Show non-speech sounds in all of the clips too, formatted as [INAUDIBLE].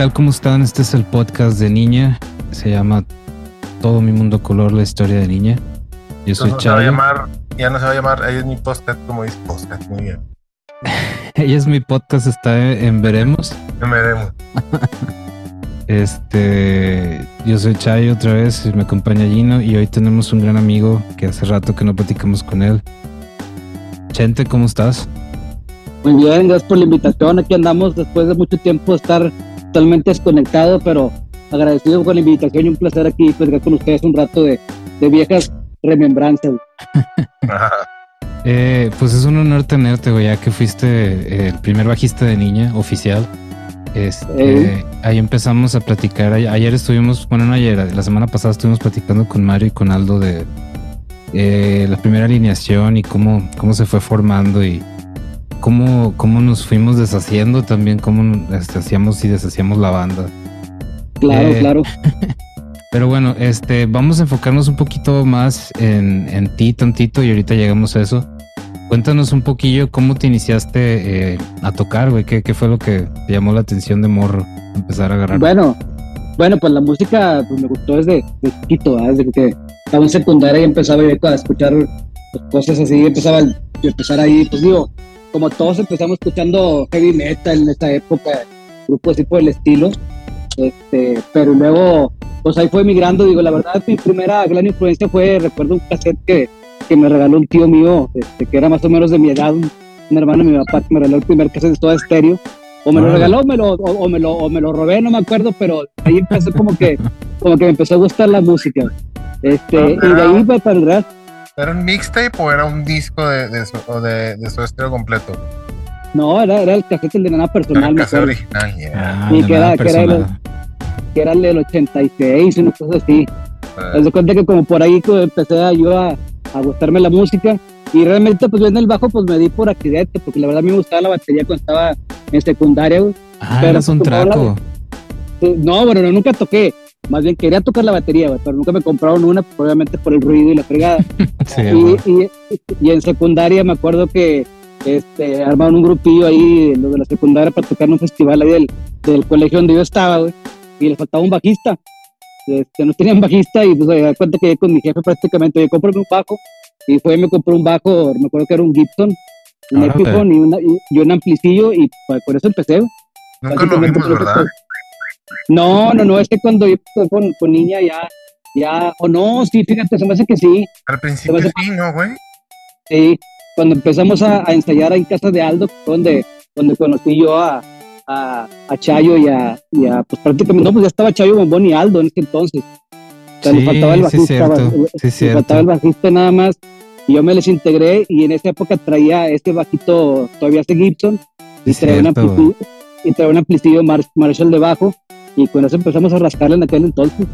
tal? ¿Cómo están? Este es el podcast de Niña. Se llama Todo mi mundo color, la historia de Niña. Yo soy no se va a llamar, ya no se va a llamar, ahí es mi podcast, como dice podcast, muy bien. [LAUGHS] Ella es mi podcast, está en Veremos. Ya veremos. [LAUGHS] Este, yo soy Chayo otra vez, y me acompaña Gino y hoy tenemos un gran amigo que hace rato que no platicamos con él. Chente, ¿cómo estás? Muy bien, gracias por la invitación. Aquí andamos después de mucho tiempo de estar totalmente desconectado, pero agradecido por la invitación y un placer aquí platicar con ustedes un rato de, de viejas remembranzas. [LAUGHS] Eh, pues es un honor tenerte, güey, ya que fuiste eh, el primer bajista de niña oficial. Este, Eh. Ahí empezamos a platicar. Ayer, ayer estuvimos, bueno, no ayer, la semana pasada estuvimos platicando con Mario y con Aldo de eh, la primera alineación y cómo, cómo se fue formando y cómo, cómo nos fuimos deshaciendo también, cómo este, hacíamos y deshacíamos la banda. Claro, Eh, claro. [LAUGHS] Pero bueno, este, vamos a enfocarnos un poquito más en, en ti, tantito, y ahorita llegamos a eso. Cuéntanos un poquillo cómo te iniciaste eh, a tocar, güey. ¿Qué, ¿Qué fue lo que te llamó la atención de morro? Empezar a agarrar. Bueno, bueno, pues la música pues, me gustó desde, desde chiquito, desde que estaba en secundaria y empezaba yo a escuchar pues, cosas así, empezaba a empezar ahí, pues digo, como todos empezamos escuchando heavy metal en esa época, grupos así por el estilo, este, pero luego, pues ahí fue migrando, digo, la verdad, mi primera gran influencia fue, recuerdo un cassette que, que me regaló un tío mío, este, que era más o menos de mi edad, un, un hermano de mi papá, que me regaló el primer cassette de toda estéreo, o me lo regaló o me lo, o, o me lo, o me lo robé, no me acuerdo, pero ahí empezó como que, como que me empezó a gustar la música. Este, y de ahí para el resto, ¿Era un mixtape o era un disco de, de, su, de, de su estéreo completo? no, era, era el cassette el de nada Era personal, el cassette original, yeah. Ah, Sí, que nada era- que era personal. que era el del 86, una cosa así. Ah, cuenta que como por ahí pues, empecé a, yo a, a gustarme la música y realmente pues yo en el bajo pues me di por accidente porque la verdad a mí me gustaba la batería cuando estaba en secundaria. Ah, pero eras un traco. No, bueno, no, nunca toqué. Más bien quería tocar la batería, güey, pero nunca me compraron una, pues, obviamente por el ruido y la fregada. [LAUGHS] Sí, y, y, y en secundaria me acuerdo que este, armaron un grupillo ahí, los de la secundaria, para tocar en un festival ahí del, del colegio donde yo estaba, güey, y les faltaba un bajista. Este, no tenían bajista y pues me da cuenta que con mi jefe prácticamente, oye, cómprame un bajo. Y fue y me compró un bajo, me acuerdo que era un Gibson, un. Epiphone y, una- y, y un ampliciillo y pues, por eso empecé. Nunca lo vimos, ¿verdad? No, no, no, es que cuando yo empecé con, con niña ya, ya, o no, sí, fíjate, se me hace que sí, Al principio Se me sí, ¿no, güey? sí. Cuando empezamos a, a ensayar ahí en casa de Aldo, fue donde, donde conocí yo a, a, a Chayo y a, y a, pues prácticamente, no, pues ya estaba Chayo, Bombón y Aldo en ese entonces. O sea, le Sí, faltaba el sí, bajista, cierto. va- Sí, le faltaba el cierto. bajista nada más. Y yo me les integré y en esa época traía este bajito, todavía este Gibson, y Sí, traía cierto, amplicidio, y traía Marshall debajo. Y con eso empezamos a rascarle en aquel entonces.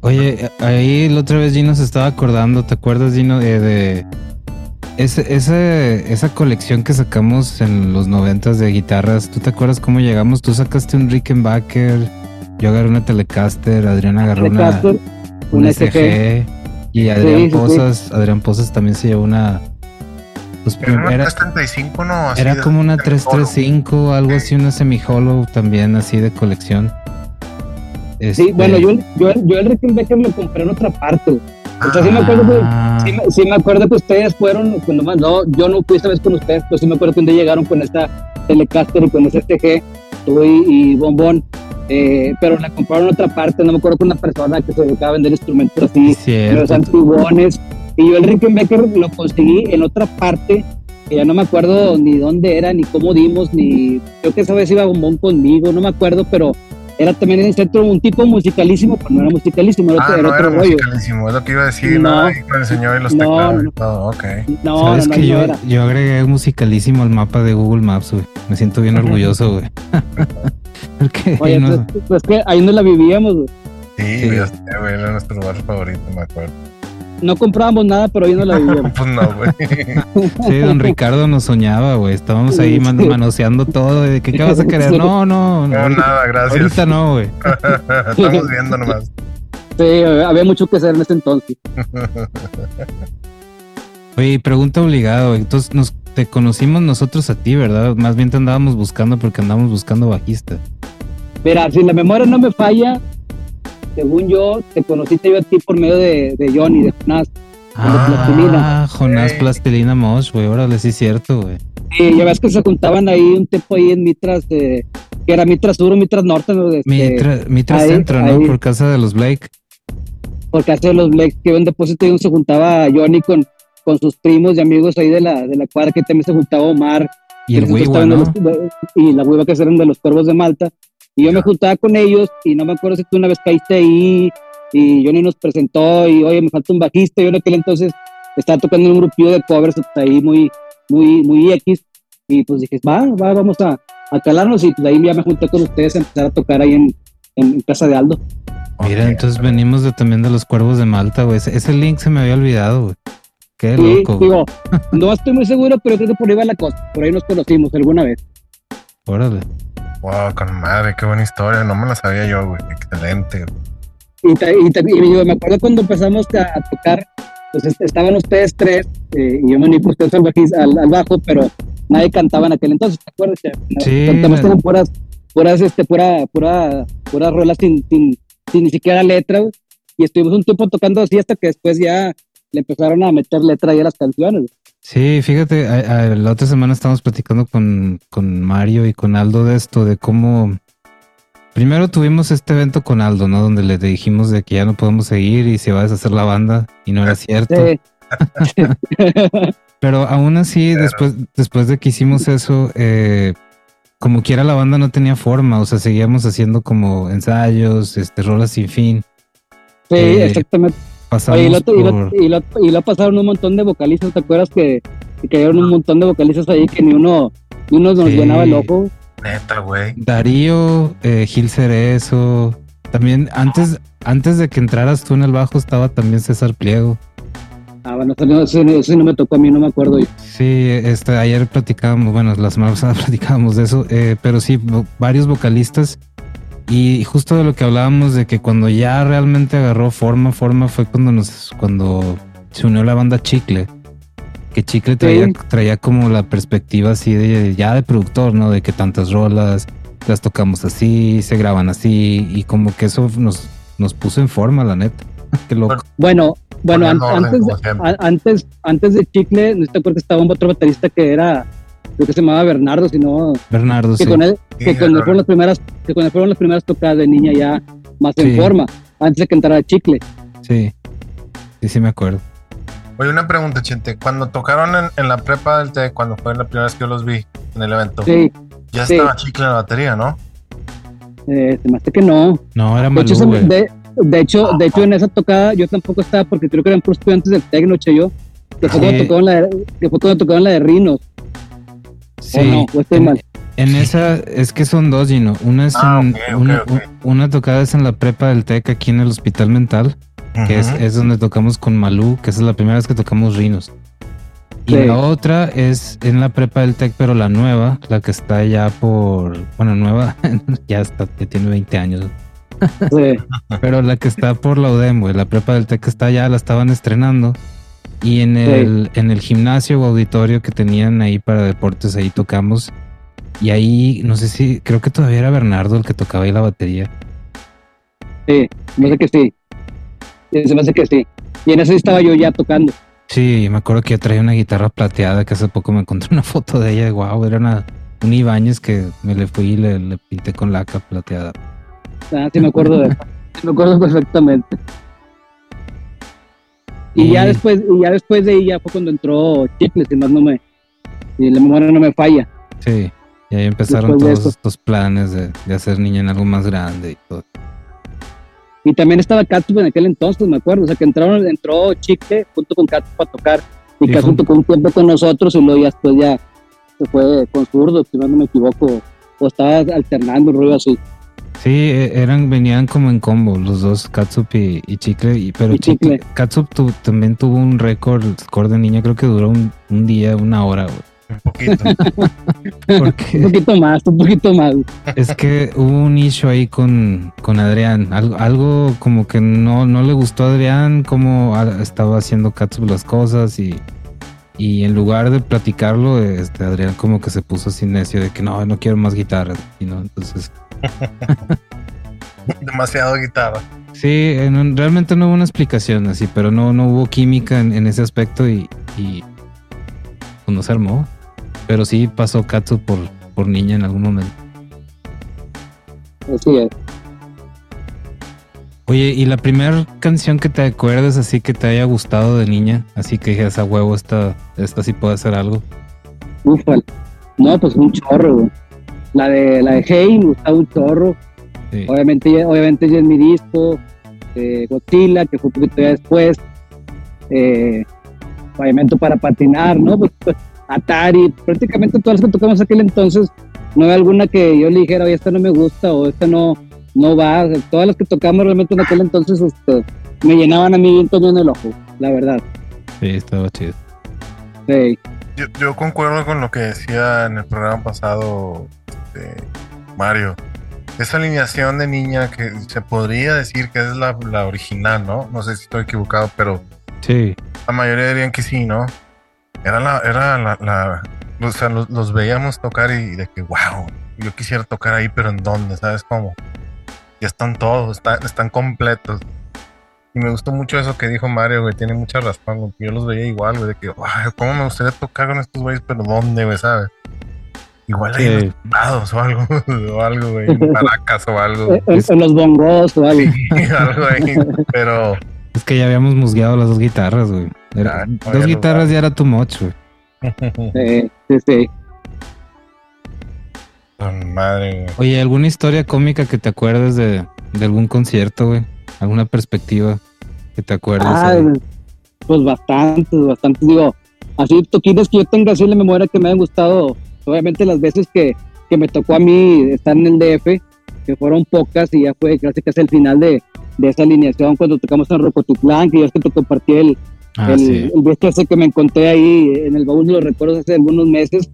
Oye, ahí la otra vez Gino se estaba acordando, ¿te acuerdas, Gino, eh, de ese, ese, esa colección que sacamos en los noventas de guitarras? ¿Tú te acuerdas cómo llegamos? Tú sacaste un Rickenbacker, yo agarré una Telecaster, Adrián agarró una, Telecaster, una una SG y Adrián Sí, sí, sí. Pozas, Adrián Pozas también se llevó una... Pues, Era una era, 335, ¿no? Así era de- como una de 335, algo así, una semi-hollow también así de colección. Sí, Este, bueno, yo, yo, yo el Rickenbacker lo compré en otra parte. O sea, sí me acuerdo que, Ah. sí, me- sí me acuerdo que ustedes fueron, cuando más, no, yo no fui esta vez con ustedes, pero sí me acuerdo que un día llegaron con esta Telecaster y con ese SG, tú y, y Bombón, eh, pero la compraron en otra parte, no me acuerdo con una persona que se dedicaba a vender instrumentos así, Sí, cierto. los antiguones, y yo el Rickenbacker lo conseguí en otra parte, que ya no me acuerdo ni dónde era, ni cómo dimos, ni, creo que esa vez iba Bombón conmigo, no me acuerdo, pero era también en el centro un tipo musicalísimo, pero no era musicalísimo, era, Ah, otro- era no otro era rollo. musicalísimo, es lo que iba a decir, ¿no? No. Ahí me enseñó y los No, teclados no. y todo, ok. No, ¿Sabes no, no, que no yo, era. yo agregué musicalísimo al mapa de Google Maps, güey? Me siento bien orgulloso, güey. [LAUGHS] Porque Oye, no- pues, pues que ahí no la vivíamos, güey. Sí, Sí. güey, era nuestro lugar favorito, me acuerdo. No comprábamos nada, pero ahí no la vivíamos. [LAUGHS] pues no, güey. sí, don Ricardo nos soñaba, güey. Estábamos ahí man- manoseando todo. De, ¿qué, ¿Qué vas a querer? No, no, No, ahorita, nada, gracias. ahorita no, güey. [LAUGHS] Estamos viendo nomás. Sí, había mucho que hacer en ese entonces. Oye, pregunta obligada, güey. Entonces nos te conocimos nosotros a ti, ¿verdad? Más bien te andábamos buscando porque andábamos buscando bajista. Mira, si la memoria no me falla, según yo, te conociste yo a ti por medio de, de Johnny, de Jonás. Ah, Jonás Plastilina Mosh, güey, órale, sí es cierto, güey. Sí, ya ves que se juntaban ahí un tiempo ahí en Mitras, eh, que era Mitras Sur o Mitras Norte. ¿no? Este, Mitra- Mitras ahí- Centro, ¿no? ahí. Por casa de los Blake. porque hace los Blacks que en depósito y uno se juntaba Johnny con, con sus primos y amigos ahí de la, de la cuadra, que también se juntaba Omar. Y el de ¿no? los- de- y la hueva que eran de los cuervos de Malta. Y yo me juntaba con ellos y no me acuerdo si tú una vez caíste ahí y Johnny nos presentó y oye, me falta un bajista. Yo en aquel entonces estaba tocando en un grupillo de covers hasta ahí muy, muy, muy X. Y pues dije, va, va, vamos a, a calarnos. Y pues ahí ya me junté con ustedes a empezar a tocar ahí en, en, en casa de Aldo. Mira, entonces venimos de, también de los cuervos de Malta, güey. Ese, ese link se me había olvidado, güey. Qué Sí, loco. digo, no estoy muy seguro, pero creo que por ahí va la cosa. Por ahí nos conocimos alguna vez. Órale. Wow, con madre, qué buena historia. No me la sabía yo, güey. Excelente. güey. Y, y yo me acuerdo cuando empezamos a, a tocar, pues est- estaban ustedes tres, eh, y yo me uní por ustedes al, bajis- al, al bajo, pero nadie cantaba en aquel entonces, ¿te acuerdas? Que, Sí, Cantamos eran puras, puras, este, pura, pura, puras rolas sin, sin, sin ni siquiera letra, güey. y estuvimos un tiempo tocando así hasta que después ya le empezaron a meter letra ahí a las canciones. Sí, fíjate, a- a- la otra semana estábamos platicando con, con Mario y con Aldo de esto, de cómo... Primero tuvimos este evento con Aldo, ¿no? Donde le dijimos de que ya no podemos seguir y se va a deshacer la banda y no era cierto. Sí. [LAUGHS] Pero aún así, Claro. después, después de que hicimos eso, eh, como quiera la banda no tenía forma, o sea, seguíamos haciendo como ensayos, este, rolas sin fin. Sí, Eh, exactamente. Pasamos Oye, y lo, y, lo, por... y, lo, y lo pasaron un montón de vocalistas, ¿te acuerdas que, que cayeron un montón de vocalistas ahí que ni uno, ni uno nos Sí. llenaba el ojo? Neta, güey. Darío, eh, Gil Cerezo. También antes, antes de que entraras tú en el bajo estaba también César Pliego. Ah, bueno, eso no, eso no- eso no me tocó a mí, no me acuerdo yo. Sí, este, ayer platicábamos, bueno, la semana pasada [LAUGHS] platicábamos de eso, eh, pero sí, vo- varios vocalistas. Y justo de lo que hablábamos de que cuando ya realmente agarró forma, forma fue cuando nos, cuando se unió la banda Chicle. Que Chicle traía, Sí. traía como la perspectiva así de ya de productor, ¿no? De que tantas rolas, las tocamos así, se graban así, y como que eso nos, nos puso en forma, la neta. Qué loco. Bueno, bueno, an- Poniendo orden, antes, antes, antes de Chicle, no te acuerdas que estaba un otro baterista que era, creo que se llamaba Bernardo, si no, Bernardo, que sí. con él, que con él fueron las primeras, que con él fueron las primeras tocadas de niña ya más en forma, antes de que entrara Chicle. Sí. Sí, sí me acuerdo. Oye, una pregunta, Chente. Cuando tocaron en, en la prepa del TEC, cuando fue la primera vez que yo los vi en el evento, Sí, ya sí. estaba chicle en la batería, ¿no? eh, se me hace que no. No, era De hecho, Malú, de, de hecho, de hecho, en esa tocada yo tampoco estaba porque creo que eran puros estudiantes del Tecno, che, yo. Que fue, Sí. cuando tocaron la de, que fue cuando tocaron la de Rinos. Sí. ¿O no? ¿O estoy en, mal? en esa, es que son dos, Gino. Una es Ah, en, una, una tocada es en la prepa del TEC aquí en el hospital mental, que es, es donde tocamos con Malú, que esa es la primera vez que tocamos Rinos. Y la otra es en la prepa del TEC, pero la nueva, la que está ya por, bueno, nueva, [LAUGHS] ya está, ya tiene 20 años. Sí. [LAUGHS] Pero la que está por la UDEM, güey, la prepa del TEC que está ya la estaban estrenando. Y en el, en el gimnasio o auditorio que tenían ahí para deportes, ahí tocamos. Y ahí, no sé si, creo que todavía era Bernardo el que tocaba ahí la batería. Sí, me hace que sí. Se me hace que sí. Y en sí estaba yo ya tocando. Sí, me acuerdo que yo traía una guitarra plateada que hace poco me encontré una [LAUGHS] foto de ella. Wow, era una, un Ibáñez que me le fui y le, le pinté con laca plateada. Ah, sí me acuerdo de [LAUGHS] me acuerdo perfectamente. Y ya después, y ya después de ahí ya fue cuando entró Chicle, si no me, y la memoria no me falla. Sí, y ahí empezaron Después todos estos planes de, de hacer niña en algo más grande y todo. Y también estaba Katsup en aquel entonces, me acuerdo. O sea que entraron, entró Chicle junto con Katsup a tocar. Y Y Katsup fue- tocó un tiempo con nosotros y luego ya después ya se fue con zurdo, si no me equivoco. O estaba alternando un rollo así. Sí, e- eran, venían como en combo los dos, Katsup y, y Chicle, y, pero Y Chicle. Chicle- Katsup tu- también tuvo un récord, score de niña, creo que duró un, un día, una hora, güey. Un poquito. [LAUGHS] Un poquito más, un poquito más. es que hubo un issue ahí con, con Adrián, algo, algo como que no, no le gustó a Adrián, cómo a- estaba haciendo Katsup las cosas y, Y en lugar de platicarlo, este Adrián como que se puso así necio de que no, no quiero más guitarra. Y no, entonces. [LAUGHS] Demasiado guitarra. Sí, realmente no hubo una explicación así, pero no, no hubo química en, ese aspecto y, y pues no se armó. Pero sí pasó Katsu por, por niña en algún momento. Así es. Oye, ¿y la primera canción que te acuerdas así que te haya gustado de niña? Así que dije, esa huevo, esta, esta sí puede hacer algo. Ufa. No, pues un chorro, güey. La de, la de Hey, me gustaba un chorro. Obviamente, obviamente ya es mi disco. Eh, Godzilla, que fue un poquito ya después. Eh, Pavimento para patinar, ¿no? Pues, pues, Atari, prácticamente todas las que tocamos aquel entonces, no hay alguna que yo le dijera, oye, esta no me gusta o esta no, no va. todas las que tocamos realmente en aquel entonces este, me llenaban a mí bien en el ojo, la verdad. Sí, estaba chido. Sí. Yo, yo, concuerdo con lo que decía en el programa pasado este, Mario. Esa alineación de niña que se podría decir que es la, la original, ¿no? No sé si estoy equivocado, pero sí. la mayoría dirían que sí, ¿no? Era la, era la, la o sea, los, veíamos tocar y de que, wow, yo quisiera tocar ahí, pero ¿en dónde? ¿Sabes cómo? Ya están todos, están completos. Y me gustó mucho eso que dijo Mario, güey. Tiene mucha razón, Yo los veía igual, güey. De que, wow, ¿cómo me gustaría tocar con estos güeyes? Pero ¿dónde, güey? ¿Sabes? Igual en los o algo, [LAUGHS] o algo, güey. En Caracas o algo. [LAUGHS] En, los bongos o algo. [LAUGHS] algo ahí. Pero. Es que ya habíamos musgueado las dos guitarras, güey. dos guitarras ya era too much, güey. Sí, sí, sí. Madre, Oye, ¿alguna historia cómica que te acuerdes de, de algún concierto, güey? ¿Alguna perspectiva que te acuerdes? Ah, pues bastante, bastante. Digo, así toquines que yo tenga así en la memoria que me han gustado. Obviamente las veces que, que me tocó a mí estar en el DF, que fueron pocas y ya fue casi casi el final de, de esa alineación cuando tocamos en Rocotitlán, que yo es que te compartí el, ah, el, ese que me encontré ahí en el baúl, lo recuerdo hace algunos meses,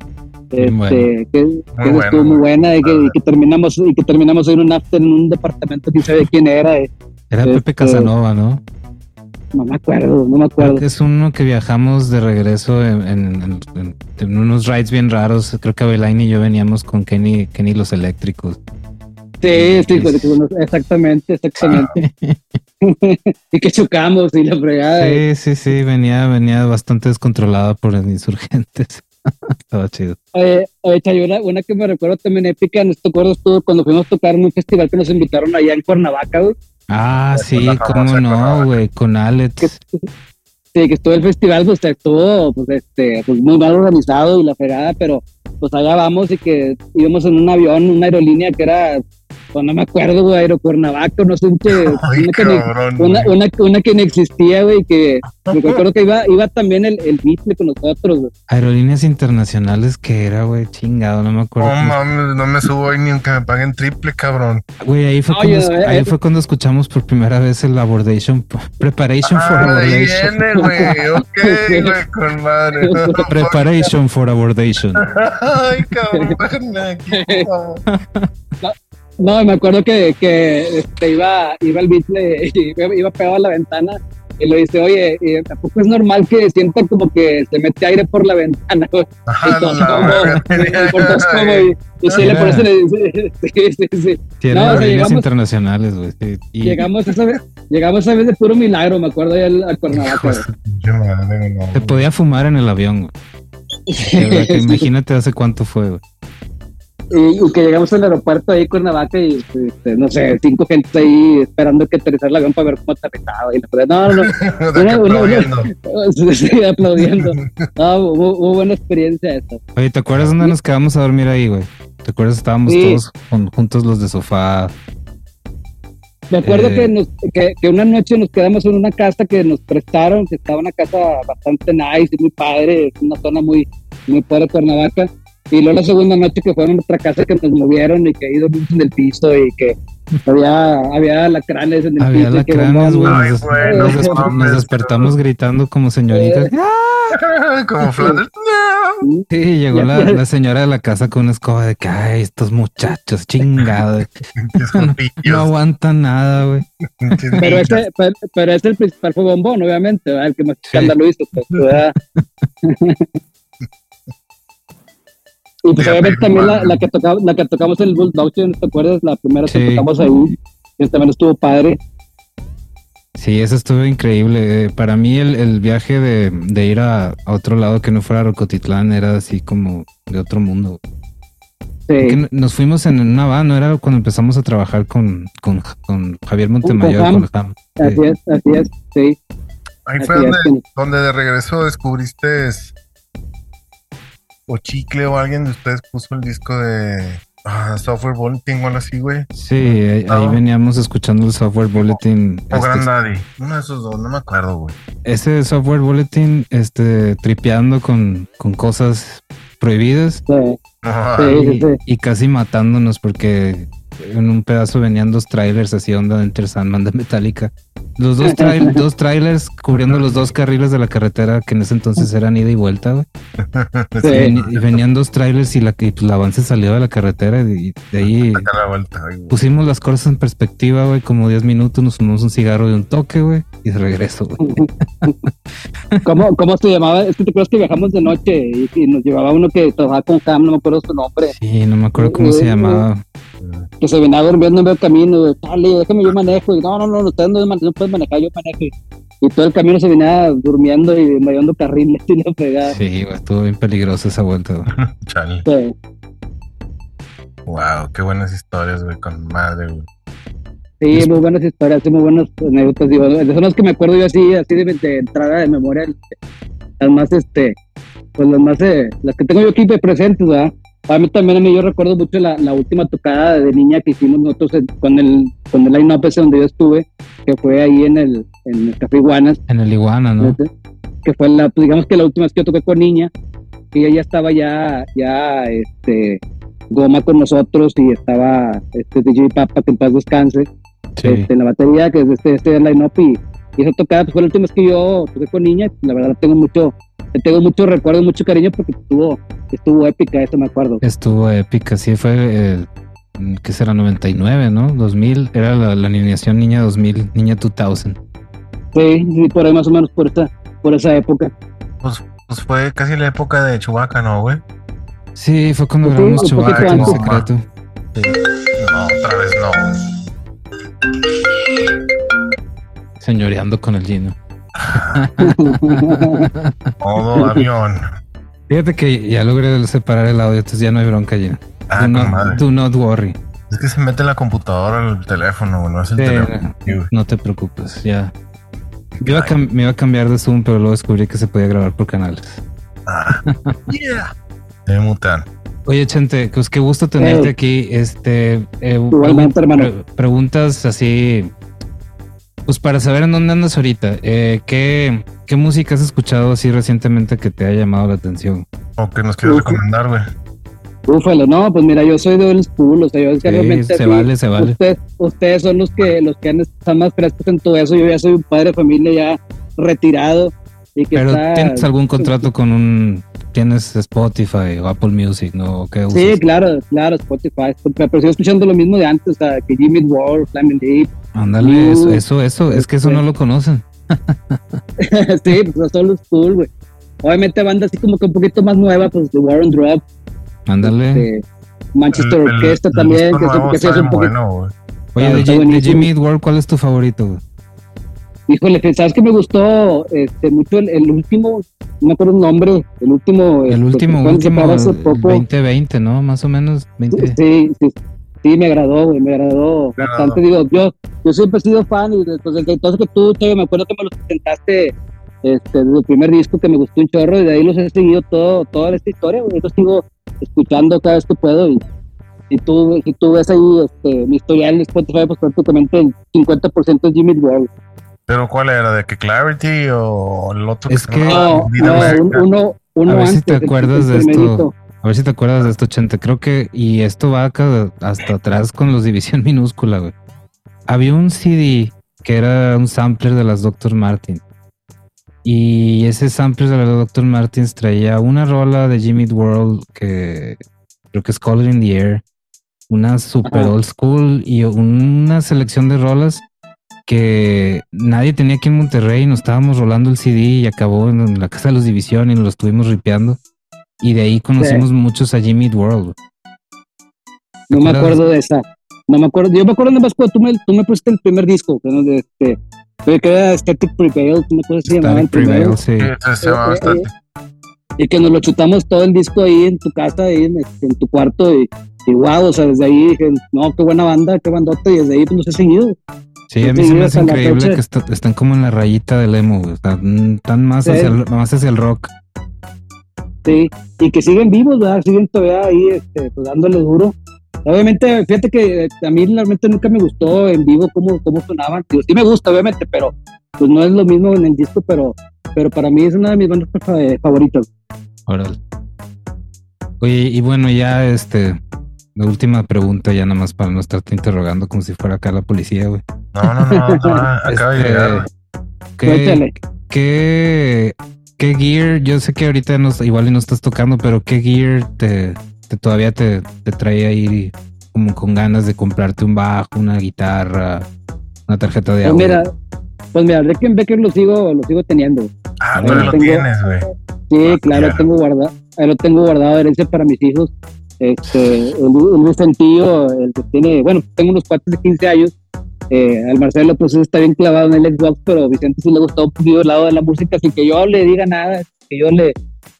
este, que, estuvo muy buena y que, terminamos y que terminamos en un after en un departamento quién sabe quién era eh. era Pepe este, Casanova no no me acuerdo no me acuerdo. Es uno que viajamos de regreso en, unos rides bien raros. Creo que Abelain y yo veníamos con Kenny Kenny los eléctricos. Sí sí exactamente exactamente. [LAUGHS] [LAUGHS] Y que chocamos y la fregada sí sí sí venía venía bastante descontrolada por los insurgentes [LAUGHS] Estaba chido. Oye, oye una, una, que me recuerdo también épica, ¿no te acuerdas tú cuando fuimos a tocar en un festival que nos invitaron allá en Cuernavaca, güey? Ah, sí, cómo no, güey, con Alex. sí, que estuvo el festival, pues estuvo pues, este, pues, muy mal organizado y la fregada, pero pues allá vamos y que íbamos en un avión, una aerolínea que era pues no me acuerdo, güey, Aerocuernavaca, no sé, que, [LAUGHS] una, que una, una, una, que no existía, güey, que me acuerdo que iba, iba también el, el con nosotros, güey. Aerolíneas internacionales que era, güey, chingado, no me acuerdo. No mames, no me subo ahí ni aunque me paguen triple, cabrón. Güey, ahí fue, cuando, ahí eh, fue cuando escuchamos por primera vez el abordation, preparation for ah, abordation. Viene, güey, ok, [LAUGHS] güey, con madre. preparation for abordation. [LAUGHS] Ay, cabrón, no, me acuerdo que, que este, iba, iba el bitle, [LAUGHS] iba, iba pegado a la ventana y le dice, oye, ¿tampoco es normal que sienta como que se mete aire por la ventana? Ajá, no, y, sí, le por eso le dice, [LAUGHS] sí, sí, sí. Tiene no, o llegamos, internacionales, güey. Y... Llegamos, esa vez, llegamos esa vez de puro milagro, me acuerdo ya al Cuernavaca. Se podía fumar en el avión, güey. [LAUGHS] Imagínate hace cuánto fue, güey. Y que llegamos al aeropuerto ahí con Cuernavaca y este, no sé, cinco gente ahí esperando que aterrizar el avión para ver cómo aterrizaba. Y no, no, no. [LAUGHS] aplaudiendo. [LAUGHS] sí, aplaudiendo. No, hubo, buena experiencia eso. Oye, ¿te acuerdas dónde nos quedamos a dormir ahí, güey? ¿Te acuerdas? Estábamos todos juntos los de sofá. Me acuerdo eh, que, nos, que, que, una noche nos quedamos en una casa que nos prestaron, que estaba una casa bastante nice y muy padre, una zona muy, muy padre de Cuernavaca y luego la segunda noche que fueron a otra casa que nos movieron y que ahí dormimos en el piso y que había, había lacranes en el había piso. Lacranes, güey. Nos, nos, despertamos gritando como señoritas. [LAUGHS] como Flanders. Sí, llegó la, la señora de la casa con una escoba de que, ay, estos muchachos, chingados. [LAUGHS] No aguantan nada, güey. Pero ese, pero, pero ese el principal fue Bombón, obviamente, ¿verdad? el que más escándalo hizo. Pues. [LAUGHS] y pues pero también la, la que tocamos, la que tocamos en el Bulldog, ¿sí? ¿te acuerdas? La primera que Sí. tocamos ahí, que también estuvo padre. Sí, eso estuvo increíble. Eh, Para mí el, el viaje de, de ir a, a otro lado que no fuera Rocotitlán era así como de otro mundo. Sí. Que nos fuimos en una van, ¿no? Era cuando empezamos a trabajar con, con, con Javier Montemayor. Ham. Con Ham. Así Sí. es, así es, sí. Ahí así fue es, donde, sí. donde de regreso descubriste o Chicle o alguien de ustedes puso el disco de ah, Software Bulletin o algo así, güey. Sí, ahí, ahí Ah. veníamos escuchando el software bulletin. O este, Grand Daddy. Uno de esos dos, no me acuerdo, güey. ese software bulletin, este, tripeando con, con cosas prohibidas Sí, sí, sí, y, sí. y casi matándonos porque en un pedazo venían dos trailers así onda de Enter Sandman de Metallica. Los dos, trail- [LAUGHS] dos trailers cubriendo los dos carriles de la carretera que en ese entonces eran ida y vuelta, güey. sí, Y venían dos trailers y la, y pues, la avance salió de la carretera y de ahí saca la vuelta. ay, güey. pusimos las cosas en perspectiva, güey, como 10 minutos, nos fumamos un cigarro de un toque, güey, y de regreso, güey. [LAUGHS] ¿Cómo, ¿Cómo se llamaba? Es que te acuerdas que viajamos de noche y, y nos llevaba uno que trabajaba con Cam, no me acuerdo su nombre, Sí, no me acuerdo cómo se llamaba. Que se venía durmiendo en medio camino. Dale, déjame yo manejo. Y no, no, no, no, no, no puedes manejar, yo manejo. Y, y todo el camino se venía durmiendo y mayando carriles [LAUGHS] y la fregada. Sí, güey, estuvo bien peligroso esa vuelta. [LAUGHS] Chale. Sí. Wow, qué buenas historias, güey, con madre, güey. Sí, muy buenas historias, muy buenas anécdotas. Digo, de son las que me acuerdo yo así, así de, de entrada de memoria, las más, este, pues las más, eh, las que tengo yo aquí presentes, ¿verdad? A mí también, a mí yo recuerdo mucho la, la última tocada de niña que hicimos nosotros con el, con el line-up ese donde yo estuve, que fue ahí en el, en el Café Iguanas, En el Iguana, ¿no? que fue la, pues, digamos que la última vez que yo toqué con niña, que ella ya estaba ya, ya, este, goma con nosotros y estaba, este, DJ Papa, que en paz descanse Sí. este, en la batería, que es este, este line-up y, y esa tocada pues, fue la última vez que yo toqué con niña, y la verdad tengo mucho, tengo mucho recuerdo, mucho cariño porque estuvo, estuvo épica, eso me acuerdo. Estuvo épica, sí, fue, eh, ¿qué será? 99, ¿no? 2000, era la, la alineación Niña 2000, Niña 2000. Sí, sí, por ahí más o menos por esa, por esa época. Pues, pues fue casi la época de Chubaca, ¿no, güey? Sí, fue cuando Sí, grabamos Chewbacca poquito en secreto. No, otra vez no. Señoreando con el Gino. Modo avión. Fíjate que ya logré separar el audio, entonces ya no hay bronca, Gino. Ah, do, not, do not worry. Es que se mete la computadora al teléfono, no es el Sí, teléfono. No te preocupes, ya. Yo iba me iba a cambiar de Zoom, pero luego descubrí que se podía grabar por canales. Ah, [LAUGHS] yeah. Oye, Chente, pues qué gusto tenerte Hey. aquí. Este, eh, Igualmente, hermano. pre- preguntas así, pues para saber en dónde andas ahorita. Eh, ¿qué, ¿Qué música has escuchado así recientemente que te haya llamado la atención? O que nos quieres Uf. recomendar, güey. Úfalo, no, pues mira, yo soy de old school, o sea, yo es que Sí, realmente se vale, se vale. Ustedes, ustedes son los que, los que han, están más frescos en todo eso, yo ya soy un padre de familia ya retirado y que Pero está- ¿tienes algún [LAUGHS] contrato con un... Tienes Spotify o Apple Music, ¿no? ¿O ¿Qué usas? Sí, claro, claro, Spotify, Spotify, pero sigo escuchando lo mismo de antes, o sea, que Jimmy Ward, Flaming Deep, Ándale, eso, Uh, eso, eso, es que eso no lo conocen. [LAUGHS] sí, pues son los cool, güey. Obviamente banda así como que un poquito más nueva, pues The War on Drop, Ándale. este, Manchester El- el- Orchestra el también, que, nuevo que se hace un poquito, bueno, güey. Oye, Ah, de, de. Jimmy Eat World, ¿cuál es tu favorito? güey? Híjole, que sabes que me gustó este, mucho el, el último, no me acuerdo el nombre, el último. El este, último, último, sacar hace el poco. 2020, ¿no? Más o menos, 20. Sí, sí, sí, me agradó, güey, me agradó Me bastante. Digo, yo, yo siempre he sido fan y desde desde entonces que tú, Teo, me acuerdo que me lo presentaste este, desde el primer disco que me gustó un chorro y de ahí los he seguido todo, toda esta historia, güey. Yo sigo escuchando cada vez que puedo y, y tú, y tú ves ahí este, mi historial en Spotify, pues prácticamente el 50% es Jimmy Ward. Pero ¿cuál era? ¿De que Clarity o el otro? Es que- llamaba No, no, un- America? uno, uno A ver si antes, te el- acuerdas de esto. primerito. A ver si te acuerdas de esto, Chente. Creo que, y esto va acá hasta atrás con los División [LAUGHS] Minúscula, güey. Había un CD que era un sampler de las Dr. Martin. Y ese sample de la Dr. Martins traía una rola de Jimmy World que creo que es Color in the Air, una super old school y una selección de rolas que nadie tenía aquí en Monterrey. Nos estábamos rolando el CD y acabó en la casa de los División y nos lo estuvimos ripeando. Y de ahí conocimos muchos a Jimmy World. No me acuerdo de esa. No me acuerdo. Yo me acuerdo nada más cuando tú me, tú me pusiste el primer disco, que, no, de este, que era Static Prevail, una cosa así se llamaba el Static primero. Prevail, sí. Sí, se llama Eh, bastante. Y que nos lo chutamos todo el disco ahí en tu casa, ahí en, este, en tu cuarto. Y, y wow, o sea, desde ahí dije, no, qué buena banda, qué bandota. Y desde ahí pues nos he seguido. Sí, a mí se me hace increíble que está- están como en la rayita del emo. Están, están más, Sí. hacia el, más hacia el rock. Sí, y que siguen vivos, ¿verdad? Siguen todavía ahí este, pues, dándole duro. Obviamente, fíjate que eh, a mí realmente nunca me gustó en vivo cómo, cómo sonaban. Digo, sí me gusta, obviamente, pero pues no es lo mismo en el disco, pero, pero para mí es una de mis bandas eh, favoritas. Órale. Oye, y bueno, ya este, la última pregunta, ya nada más para no estarte interrogando como si fuera acá la policía, güey. No, no, no, no, [LAUGHS] acaba de Este, llegar. güey. ¿qué, qué, qué gear? Yo sé que ahorita no, igual y no estás tocando, pero ¿qué gear te, te todavía te, te trae ahí como con ganas de comprarte un bajo, una guitarra, una tarjeta de Pues audio? mira, pues mira, Rickenbacker lo sigo, lo sigo teniendo. Ah, no, todavía lo tengo- tienes, güey. Sí, Ah, claro, tengo guardado, ahí lo tengo guardado herencia para mis hijos. Este, el, el Vicentillo, el que tiene, bueno, tengo unos cuates de 15 años. Eh, al Marcelo, pues está bien clavado en el Xbox, pero Vicente sí le gustó un poquito el lado de la música, sin que yo le diga nada, que yo le,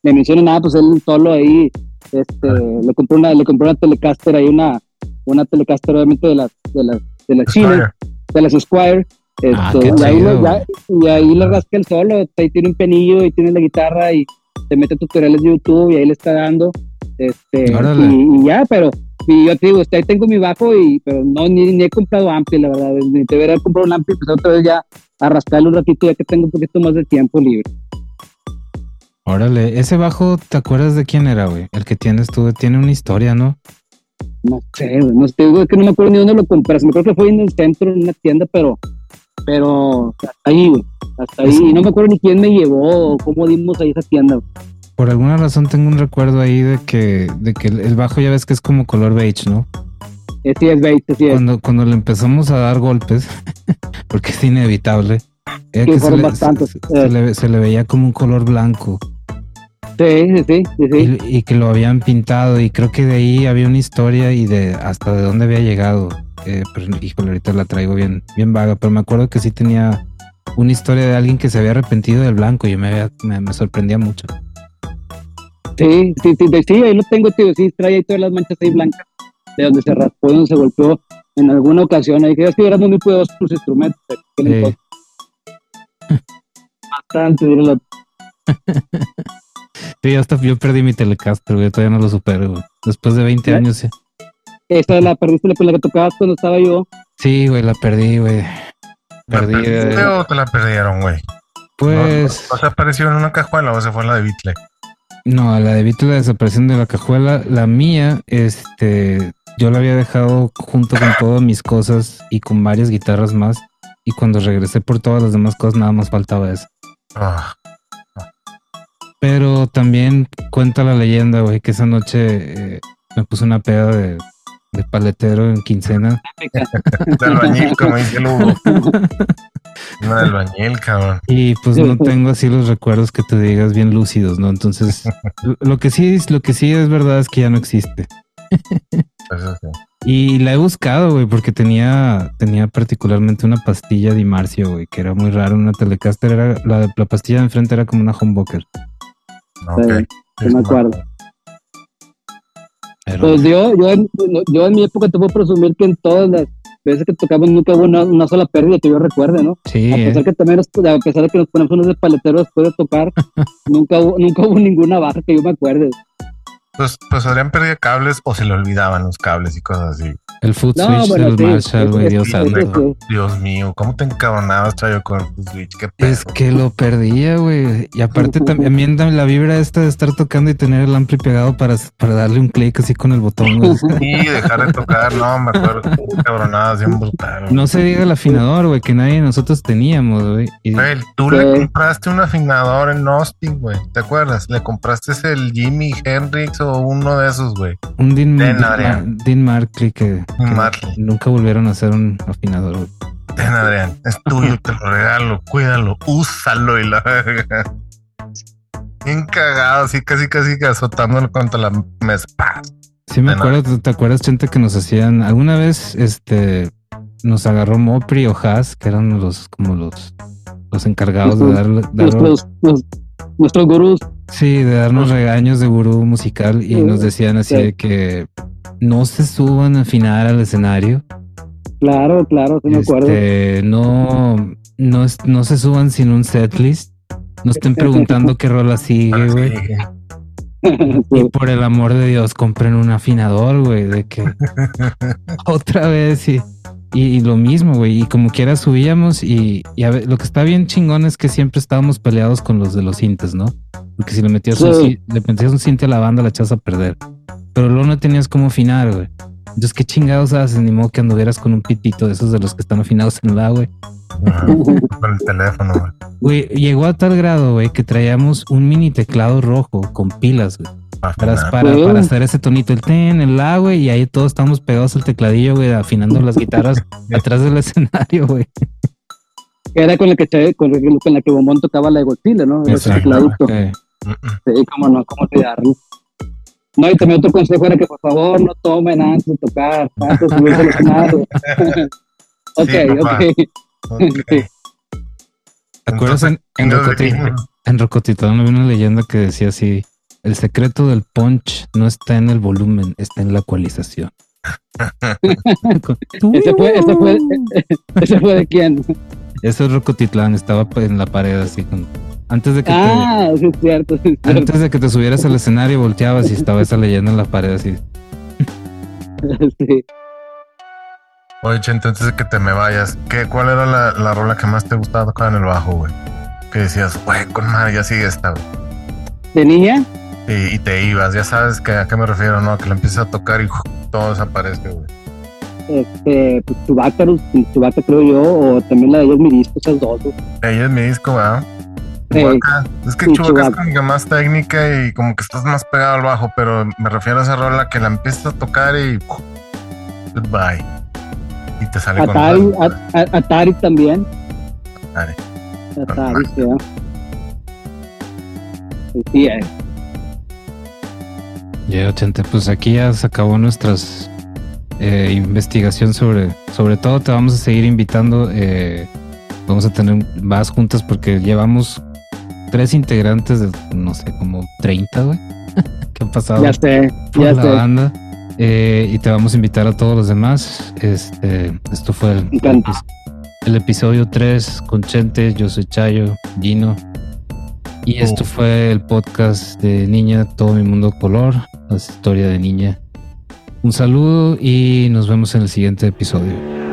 le mencione nada, pues él solo ahí, este, le compró una, le compró una Telecaster ahí, una, una Telecaster obviamente de las, de las, de las chinas, de las Squire. Ah, Esto, qué y, ahí chido, lo- ya- y ahí le rasca el solo, ahí tiene un penillo y tiene la guitarra y se mete tutoriales de YouTube y ahí le está dando. Este, y ya, pero y yo te digo, este, ahí tengo mi bajo y pero no ni, ni he comprado ampli, la verdad. Ni te hubiera comprado un ampli, pues otra vez ya a rascarle un ratito ya que tengo un poquito más de tiempo libre. Órale, ese bajo, ¿te acuerdas de quién era, güey? El que tienes tú, tiene una historia, ¿no? No sé, güey, no sé, digo, es que no me acuerdo ni dónde lo compré. Me acuerdo que fue en el centro, en una tienda, pero, pero hasta ahí, güey, hasta ahí. Y no me acuerdo ni quién me llevó o cómo dimos ahí esa tienda. güey. Por alguna razón tengo un recuerdo ahí de que, de que el bajo ya ves que es como color beige, ¿no? Eh, sí, es 20, sí es. Cuando, cuando le empezamos a dar golpes, [LAUGHS] porque es inevitable, era Sí, que se le, se- eh. se le- se le veía como un color blanco Sí, sí, sí, sí, sí. y, y que lo habían pintado y creo que de ahí había una historia y de hasta de dónde había llegado. Eh, pero híjole, ahorita la traigo bien, bien vaga, pero me acuerdo que sí tenía una historia de alguien que se había arrepentido del blanco y me, había- me, me sorprendía mucho. Sí, sí, sí, de- sí, ahí lo tengo, tío. Sí, trae ahí todas las manchas ahí blancas de donde se raspó, donde se golpeó en alguna ocasión. Ahí que es que éramos muy con los instrumentos. pero ¿qué le Sí. importa? Bastante, diré lo- [LAUGHS] Sí, hasta yo perdí mi Telecaster, güey, todavía no lo supero, güey. Después de 20 ¿Ya? años, sí. Esa la perdiste la, la que tocabas cuando estaba yo. Sí, güey, la perdí, güey. ¿La Perdí, perdiste eh, o te la perdieron, güey? Pues, ¿No, ¿No se apareció en una cajuela o se fue en la de Beatle? No, la de Beatles, la desaparición de la cajuela, la mía, este, yo la había dejado junto con todas mis cosas y con varias guitarras más. Y cuando regresé por todas las demás cosas, nada más faltaba eso. Ah, Pero también cuenta la leyenda, güey, que esa noche eh, me puse una peda de, de paletero en quincena. [LAUGHS] de albañil, como dice el Hugo. [LAUGHS] Una de albañil, cabrón. Y pues no tengo así los recuerdos que te digas bien lúcidos, ¿no? Entonces, lo- [LAUGHS] lo que sí es, lo que sí es verdad es que ya no existe. Eso sí. Y la he buscado, güey, porque tenía, tenía particularmente una pastilla de Marcio, güey, que era muy raro. Una Telecaster era, la, la pastilla de enfrente era como una humbucker. Ok. Sí, sí me acuerdo. Pero, Pues yo, yo, en, yo en mi época te puedo presumir que en todas las veces que tocamos nunca hubo una, una sola pérdida que yo recuerde, ¿no? sí, A eh, pesar que también nos- a pesar de que nos ponemos unos de paletero después de tocar, [LAUGHS] nunca hubo, nunca hubo ninguna baja que yo me acuerde. Pues, pues habrían perdido cables o se le olvidaban los cables y cosas así. El foot No, switch bueno, del sí, Marshall, güey, Dios santo. Dios mío, ¿cómo te encabronabas, Chayo, con el Switch? ¿Qué pedo? Es que lo perdía, güey. Y aparte también la vibra esta de estar tocando y tener el ampli pegado para, para darle un clic así con el botón. güey. [LAUGHS] Sí, dejar de tocar, no, me acuerdo cabronadas bien brutal. güey. No se diga el afinador, güey, que nadie de nosotros teníamos, güey. Y Güey, tú Sí. le compraste un afinador en Austin, güey. ¿Te acuerdas? Le compraste el Jimmy Hendrix o uno de esos, güey. un Dean, Dean. Dean Markley que, Markley. nunca volvieron a hacer un afinador, güey. Ten, Adrián, es tuyo, te lo regalo, cuídalo, úsalo y la verga. Bien cagado, así casi casi azotándolo contra la mesa. Sí me acuerdo, ¿te- ¿te acuerdas, gente, que nos hacían alguna vez, este, nos agarró Mopri o Haas, que eran los, como los, los encargados de darle, darle- Nuestros, nos- nuestros gurús. Sí, de darnos regaños de gurú musical y Sí, nos decían así sí. de que no se suban a afinar al escenario, Claro, claro, sí me acuerdo. este, no, no, es- no se suban sin un setlist, no estén [LAUGHS] preguntando qué rola sigue, Ahora güey. sí. [LAUGHS] Y por el amor de Dios, compren un afinador, güey, de que [LAUGHS] otra vez y, y, y lo mismo, güey. Y como quiera subíamos y, y a ver, lo que está bien chingón es que siempre estábamos peleados con los de los cintes, ¿no? Porque si le metías, un, Sí. ci- le metías un cinte a la banda, la echas a perder. Pero luego no tenías cómo afinar, güey. Entonces, ¿qué chingados haces? Ni modo que anduvieras con un pitito de esos de los que están afinados en la, güey. [LAUGHS] Con el teléfono, güey. Güey, llegó a tal grado, güey, que traíamos un mini teclado rojo con pilas, güey. Para Para, afinar. para, Sí. para hacer ese tonito, el ten, el la, güey, y ahí todos estamos pegados al tecladillo, güey, afinando las guitarras [LAUGHS] atrás del escenario, güey. Era con la que, se- con, con la que Bombón tocaba la de Godzilla, ¿no? El Exacto. tecladito. Mm. Sí, cómo no, cómo olvidarlo. No, y también otro consejo era que por favor no tomen antes de tocar, antes de subirse al escenario. ok, [LAUGHS] Sí, ok. Ok. [LAUGHS] ¿Te acuerdas en, en, en Rocotitlán había una leyenda que decía así, el secreto del punch no está en el volumen, está en la ecualización. [LAUGHS] Ese fue, ese fue, [LAUGHS] ese fue de quién. Eso es Rocotitlán, estaba en la pared así con... Antes de que te... Ah, sí, es cierto, sí, es cierto. Antes de que te subieras al escenario, volteabas y estaba esa leyenda en la pared así. [LAUGHS] Sí. Oye, Chente, antes de que te me vayas, ¿qué, ¿cuál era la, la rola que más te gustaba tocar en el bajo, güey? Que decías, güey, con madre, ya sigue esta, güey. ¿De niña? Y, y te ibas, ya sabes que, a qué me refiero, ¿no? Que la empiezas a tocar y ¡uf! todo desaparece, güey. Este, pues Chewbacca, Chewbacca creo yo, o también la de ellos mi disco, esas dos. Ella es mi disco, ¿verdad? Sí. Chewbacca. Es que Sí, Chewbacca es como que más técnica y como que estás más pegado al bajo, pero me refiero a esa rola que la empiezas a tocar y ¡uf! goodbye. Y te sale con otra. a- a- Atari también. Atari. Atari, sí. Sí, eh. Ya, gente, pues aquí ya se acabó nuestras eh, investigación sobre, sobre todo te vamos a seguir invitando, eh, vamos a tener más juntas porque llevamos tres integrantes de, no sé, como 30, güey, [LAUGHS] que han pasado Ya sé, por ya la sé. banda. eh, y te vamos a invitar a todos los demás. Este, esto fue el episodio 3 con Chente, yo soy Chayo, Gino. Y esto fue el podcast de Niña, todo mi mundo color, la historia de Niña. Un saludo y nos vemos en el siguiente episodio.